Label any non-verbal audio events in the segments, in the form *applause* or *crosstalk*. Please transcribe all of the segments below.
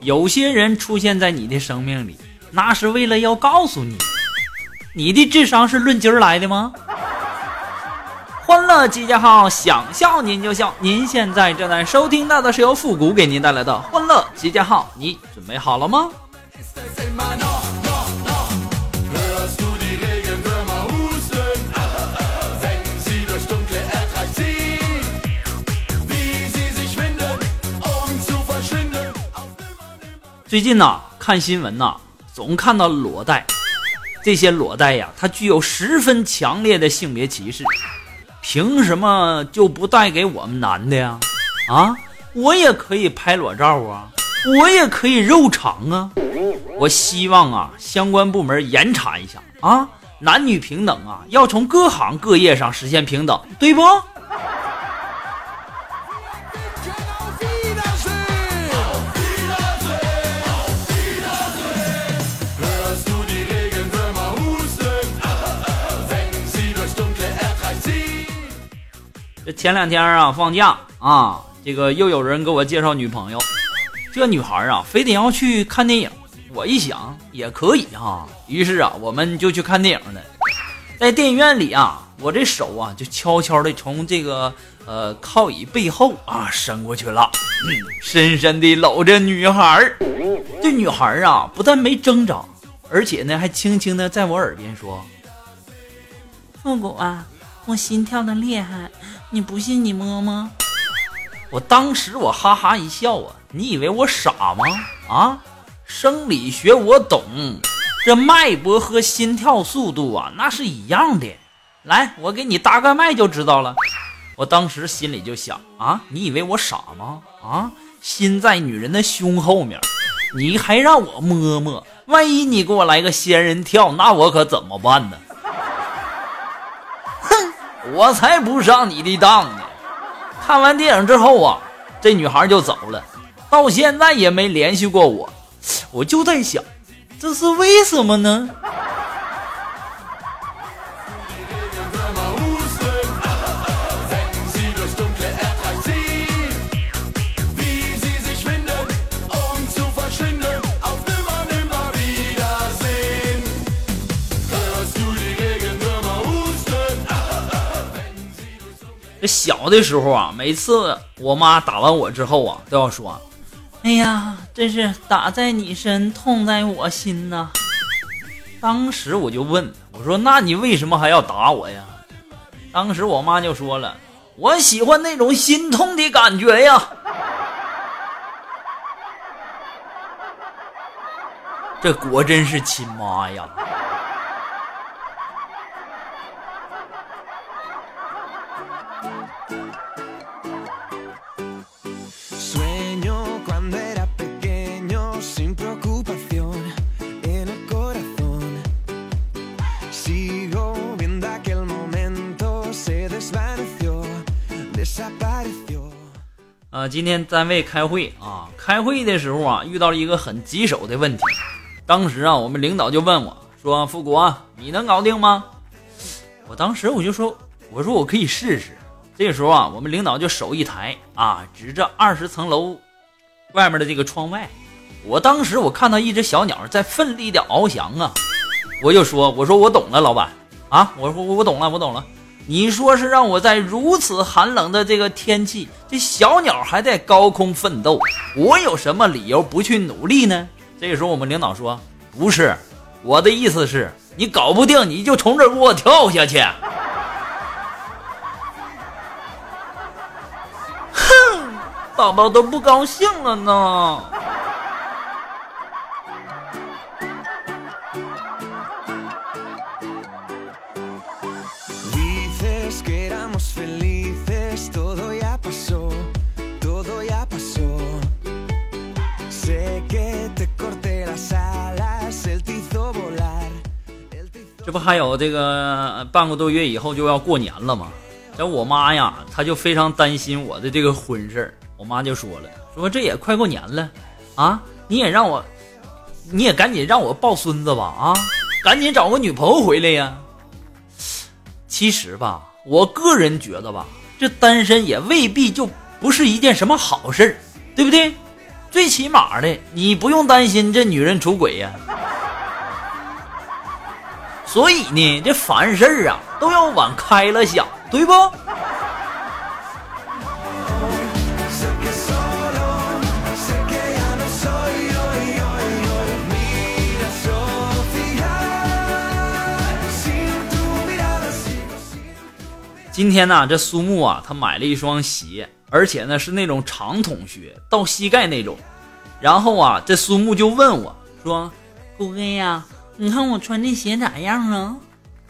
有些人出现在你的生命里，那是为了要告诉你，你的智商是论斤儿来的吗？欢乐集结号，想笑您就笑。您现在正在收听到的是由复古给您带来的欢乐集结号，你准备好了吗？最近呐，看新闻呐，总看到裸贷。这些裸贷呀，它具有十分强烈的性别歧视。凭什么就不贷给我们男的呀？啊，我也可以拍裸照啊，我也可以肉偿啊。我希望啊，相关部门严查一下啊，男女平等啊，要从各行各业上实现平等，对不？前两天啊，放假啊，这个又有人给我介绍女朋友。这女孩啊，非得要去看电影。我一想也可以哈，于是啊，我们就去看电影了。在电影院里啊，我这手啊，就悄悄的从这个呃靠椅背后啊伸过去了，深深的搂着女孩。这女孩啊，不但没挣扎，而且呢，还轻轻的在我耳边说：“复古啊，我心跳的厉害。”你不信你摸摸，我当时我哈哈一笑啊！你以为我傻吗？啊，生理学我懂，这脉搏和心跳速度啊，那是一样的。来，我给你搭个脉就知道了。我当时心里就想啊，你以为我傻吗？啊，心在女人的胸后面，你还让我摸摸，万一你给我来个仙人跳，那我可怎么办呢？我才不上你的当呢！看完电影之后啊，这女孩就走了，到现在也没联系过我。我就在想，这是为什么呢？这小的时候啊，每次我妈打完我之后啊，都要说：“哎呀，真是打在你身，痛在我心呐。”当时我就问我说：“那你为什么还要打我呀？”当时我妈就说了：“我喜欢那种心痛的感觉呀。”这果真是亲妈呀！啊，今天单位开会啊，开会的时候啊，遇到了一个很棘手的问题。当时啊，我们领导就问我说：“富国，你能搞定吗？”我当时我就说：“我说我可以试试。”这时候啊，我们领导就手一抬啊，指着二十层楼外面的这个窗外。我当时我看到一只小鸟在奋力的翱翔啊，我就说：“我说我懂了，老板啊，我说我我懂了，我懂了。”你说是让我在如此寒冷的这个天气，这小鸟还在高空奋斗，我有什么理由不去努力呢？这个时候，我们领导说：“不是，我的意思是，你搞不定，你就从这给我跳下去。”哼，宝宝都不高兴了呢。这不还有这个半个多月以后就要过年了吗？这我妈呀，她就非常担心我的这个婚事儿。我妈就说了，说这也快过年了，啊，你也让我，你也赶紧让我抱孙子吧，啊，赶紧找个女朋友回来呀。其实吧，我个人觉得吧，这单身也未必就不是一件什么好事儿，对不对？最起码的，你不用担心这女人出轨呀。所以呢，这凡事啊都要往开了想，对不？今天呢，这苏木啊，他买了一双鞋，而且呢是那种长筒靴，到膝盖那种。然后啊，这苏木就问我说：“顾哥呀。”你看我穿这鞋咋样啊？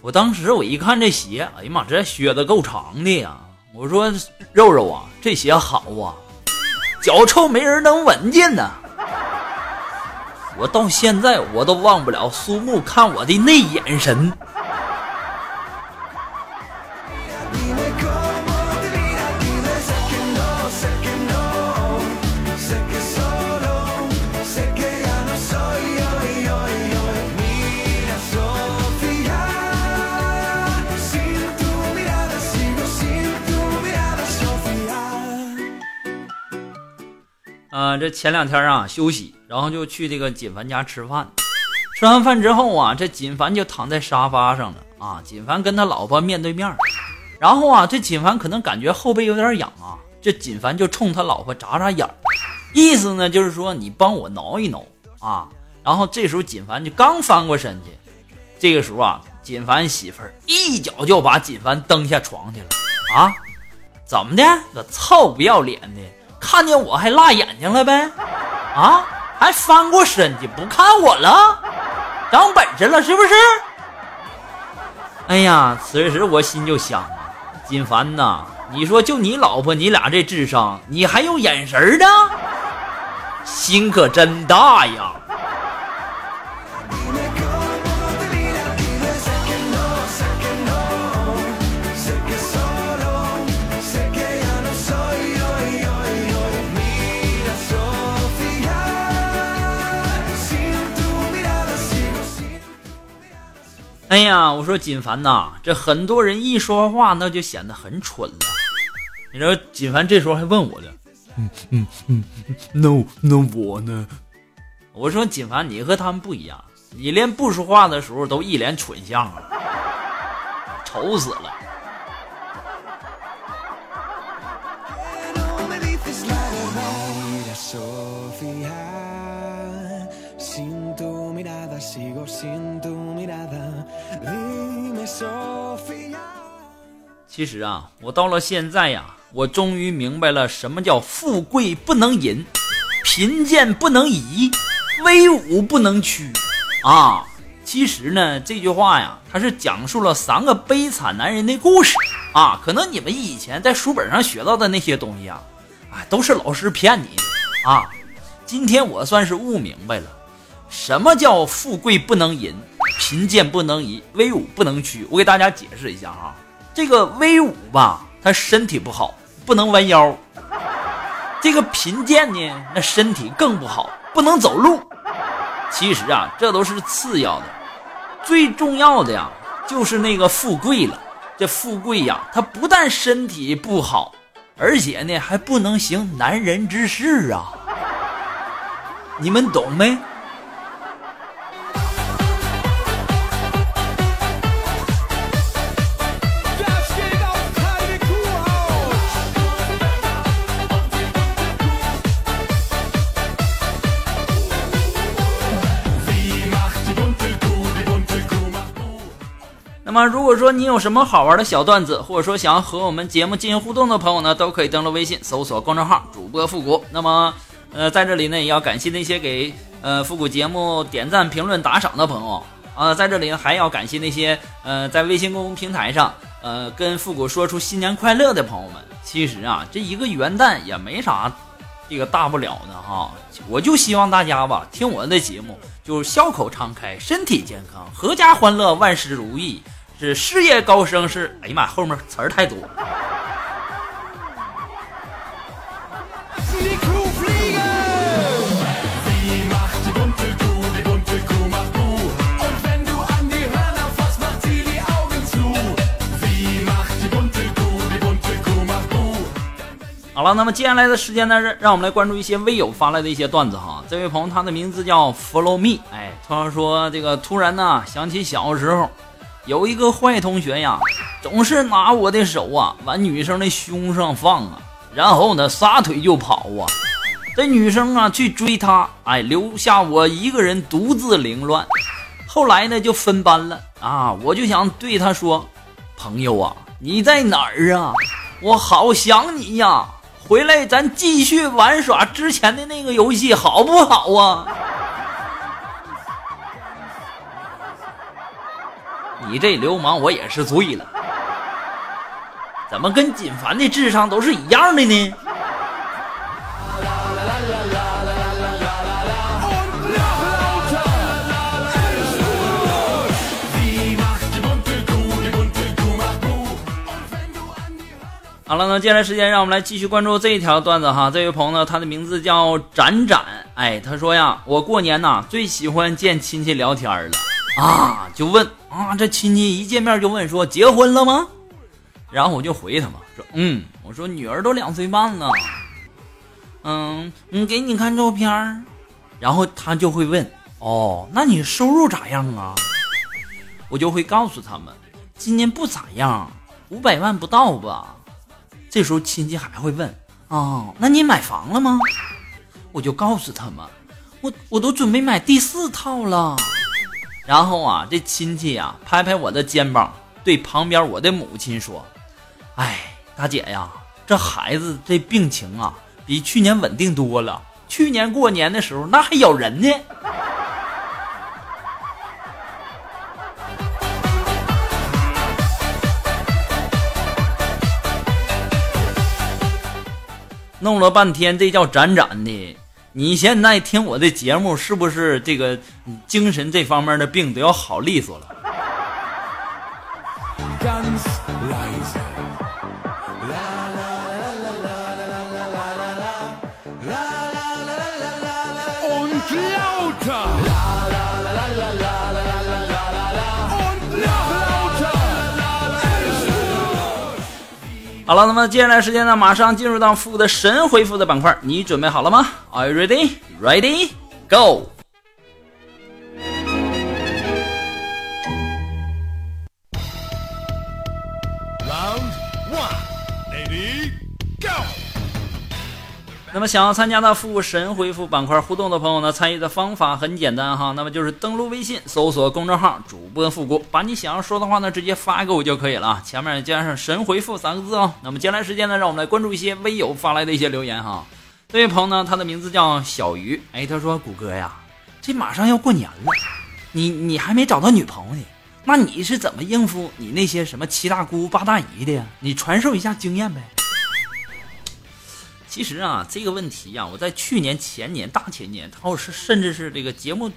我当时我一看这鞋，哎呀妈，这靴子够长的呀！我说肉肉啊，这鞋好啊，脚臭没人能闻见呢。我到现在我都忘不了苏木看我的那眼神。啊，这前两天啊休息，然后就去这个锦凡家吃饭。吃完饭之后啊，这锦凡就躺在沙发上了啊。锦凡跟他老婆面对面，然后啊，这锦凡可能感觉后背有点痒啊，这锦凡就冲他老婆眨眨眼，意思呢就是说你帮我挠一挠啊。然后这时候锦凡就刚翻过身去，这个时候啊，锦凡媳妇儿一脚就把锦凡蹬下床去了啊！怎么的，个臭不要脸的！看见我还辣眼睛了呗？啊，还翻过身去不看我了？长本事了是不是？哎呀，此时我心就想啊，金凡呐，你说就你老婆，你俩这智商，你还有眼神呢？心可真大呀！哎呀，我说锦凡呐，这很多人一说话那就显得很蠢了。你说锦凡这时候还问我呢，嗯嗯嗯，那那我呢？我说锦凡，你和他们不一样，你连不说话的时候都一脸蠢相啊，丑死了。其实啊，我到了现在呀，我终于明白了什么叫富贵不能淫，贫贱不能移，威武不能屈啊！其实呢，这句话呀，它是讲述了三个悲惨男人的故事啊。可能你们以前在书本上学到的那些东西啊，哎，都是老师骗你的啊。今天我算是悟明白了，什么叫富贵不能淫，贫贱不能移，威武不能屈。我给大家解释一下哈。这个威武吧，他身体不好，不能弯腰；这个贫贱呢，那身体更不好，不能走路。其实啊，这都是次要的，最重要的呀，就是那个富贵了。这富贵呀，他不但身体不好，而且呢，还不能行男人之事啊。你们懂没？那么，如果说你有什么好玩的小段子，或者说想要和我们节目进行互动的朋友呢，都可以登录微信搜索公众号“主播复古”。那么，呃，在这里呢，也要感谢那些给呃复古节目点赞、评论、打赏的朋友啊。在这里，还要感谢那些呃在微信公众平台上。呃，跟复古说出新年快乐的朋友们，其实啊，这一个元旦也没啥这个大不了的哈。我就希望大家吧，听我的节目，就是笑口常开，身体健康，阖家欢乐，万事如意，是事业高升，是哎呀妈，后面词儿太多。好了，那么接下来的时间呢，让让我们来关注一些微友发来的一些段子哈。这位朋友，他的名字叫 Follow Me，哎，他说这个突然呢想起小时候，有一个坏同学呀，总是拿我的手啊往女生的胸上放啊，然后呢撒腿就跑啊，这女生啊去追他，哎，留下我一个人独自凌乱。后来呢就分班了啊，我就想对他说，朋友啊，你在哪儿啊？我好想你呀。回来，咱继续玩耍之前的那个游戏，好不好啊？你这流氓，我也是醉了。怎么跟锦凡的智商都是一样的呢？好了，那接下来时间，让我们来继续关注这一条段子哈。这位朋友呢，他的名字叫展展，哎，他说呀，我过年呐最喜欢见亲戚聊天了啊，就问啊，这亲戚一见面就问说结婚了吗？然后我就回他嘛，说嗯，我说女儿都两岁半了，嗯，嗯，给你看照片然后他就会问，哦，那你收入咋样啊？我就会告诉他们，今年不咋样，五百万不到吧。这时候亲戚还会问啊，那你买房了吗？我就告诉他们，我我都准备买第四套了。然后啊，这亲戚呀拍拍我的肩膀，对旁边我的母亲说：“哎，大姐呀，这孩子这病情啊比去年稳定多了。去年过年的时候那还咬人呢。” *laughs* 弄了半天，这叫展展的。你现在听我的节目，是不是这个精神这方面的病都要好利索了？好了，那么接下来时间呢，马上进入到复的神回复的板块，你准备好了吗？Are you ready? Ready? Go! 那么想要参加的复神回复板块互动的朋友呢，参与的方法很简单哈，那么就是登录微信，搜索公众号主播复古，把你想要说的话呢直接发给我就可以了，前面加上神回复三个字哦。那么接下来时间呢，让我们来关注一些微友发来的一些留言哈。这位朋友呢，他的名字叫小鱼，哎，他说谷歌呀，这马上要过年了，你你还没找到女朋友呢，那你是怎么应付你那些什么七大姑八大姨的呀？你传授一下经验呗。其实啊，这个问题呀，我在去年、前年、大前年，或者是甚至是这个节目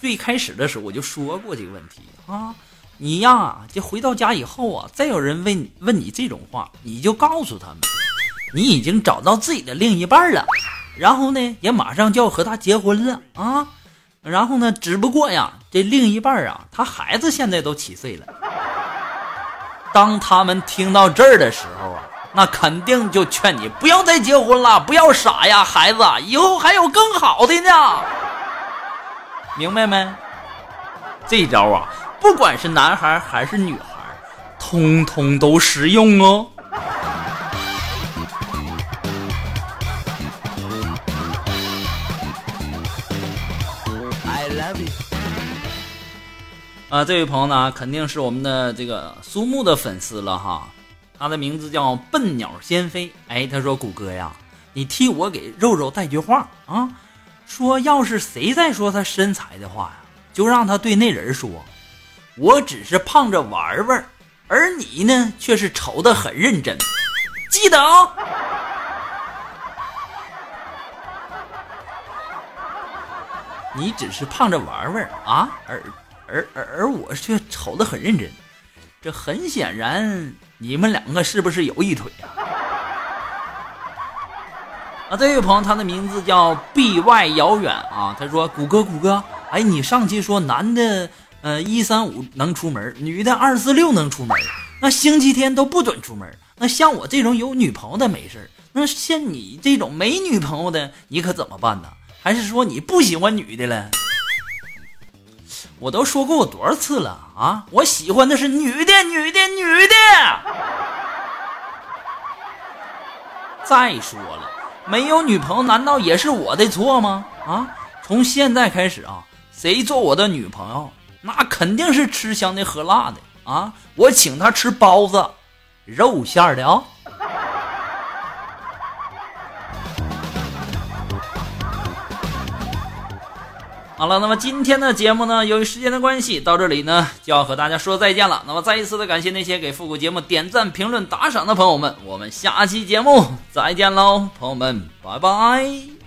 最开始的时候，我就说过这个问题啊。你呀，就回到家以后啊，再有人问问你这种话，你就告诉他们，你已经找到自己的另一半了，然后呢，也马上就要和他结婚了啊。然后呢，只不过呀，这另一半啊，他孩子现在都七岁了。当他们听到这儿的时候啊。那肯定就劝你不要再结婚了，不要傻呀，孩子，以后还有更好的呢，明白没？这招啊，不管是男孩还是女孩，通通都实用哦。I love you。啊，这位朋友呢，肯定是我们的这个苏木的粉丝了哈。他的名字叫笨鸟先飞，哎，他说：“谷歌呀，你替我给肉肉带句话啊，说要是谁再说他身材的话呀，就让他对那人说，我只是胖着玩玩，而你呢，却是瞅得很认真。记得哦。你只是胖着玩玩啊，而而而而我却瞅得很认真。这很显然，你们两个是不是有一腿啊？啊，这位朋友，他的名字叫 B Y 遥远啊。他说：“谷歌，谷歌，哎，你上期说男的，呃，一三五能出门，女的二四六能出门，那星期天都不准出门。那像我这种有女朋友的没事那像你这种没女朋友的，你可怎么办呢？还是说你不喜欢女的了？我都说过我多少次了啊？我喜欢的是女的，女的，女的。再说了。”没有女朋友，难道也是我的错吗？啊，从现在开始啊，谁做我的女朋友，那肯定是吃香的喝辣的啊！我请他吃包子，肉馅的啊。好了，那么今天的节目呢，由于时间的关系，到这里呢就要和大家说再见了。那么再一次的感谢那些给复古节目点赞、评论、打赏的朋友们，我们下期节目再见喽，朋友们，拜拜。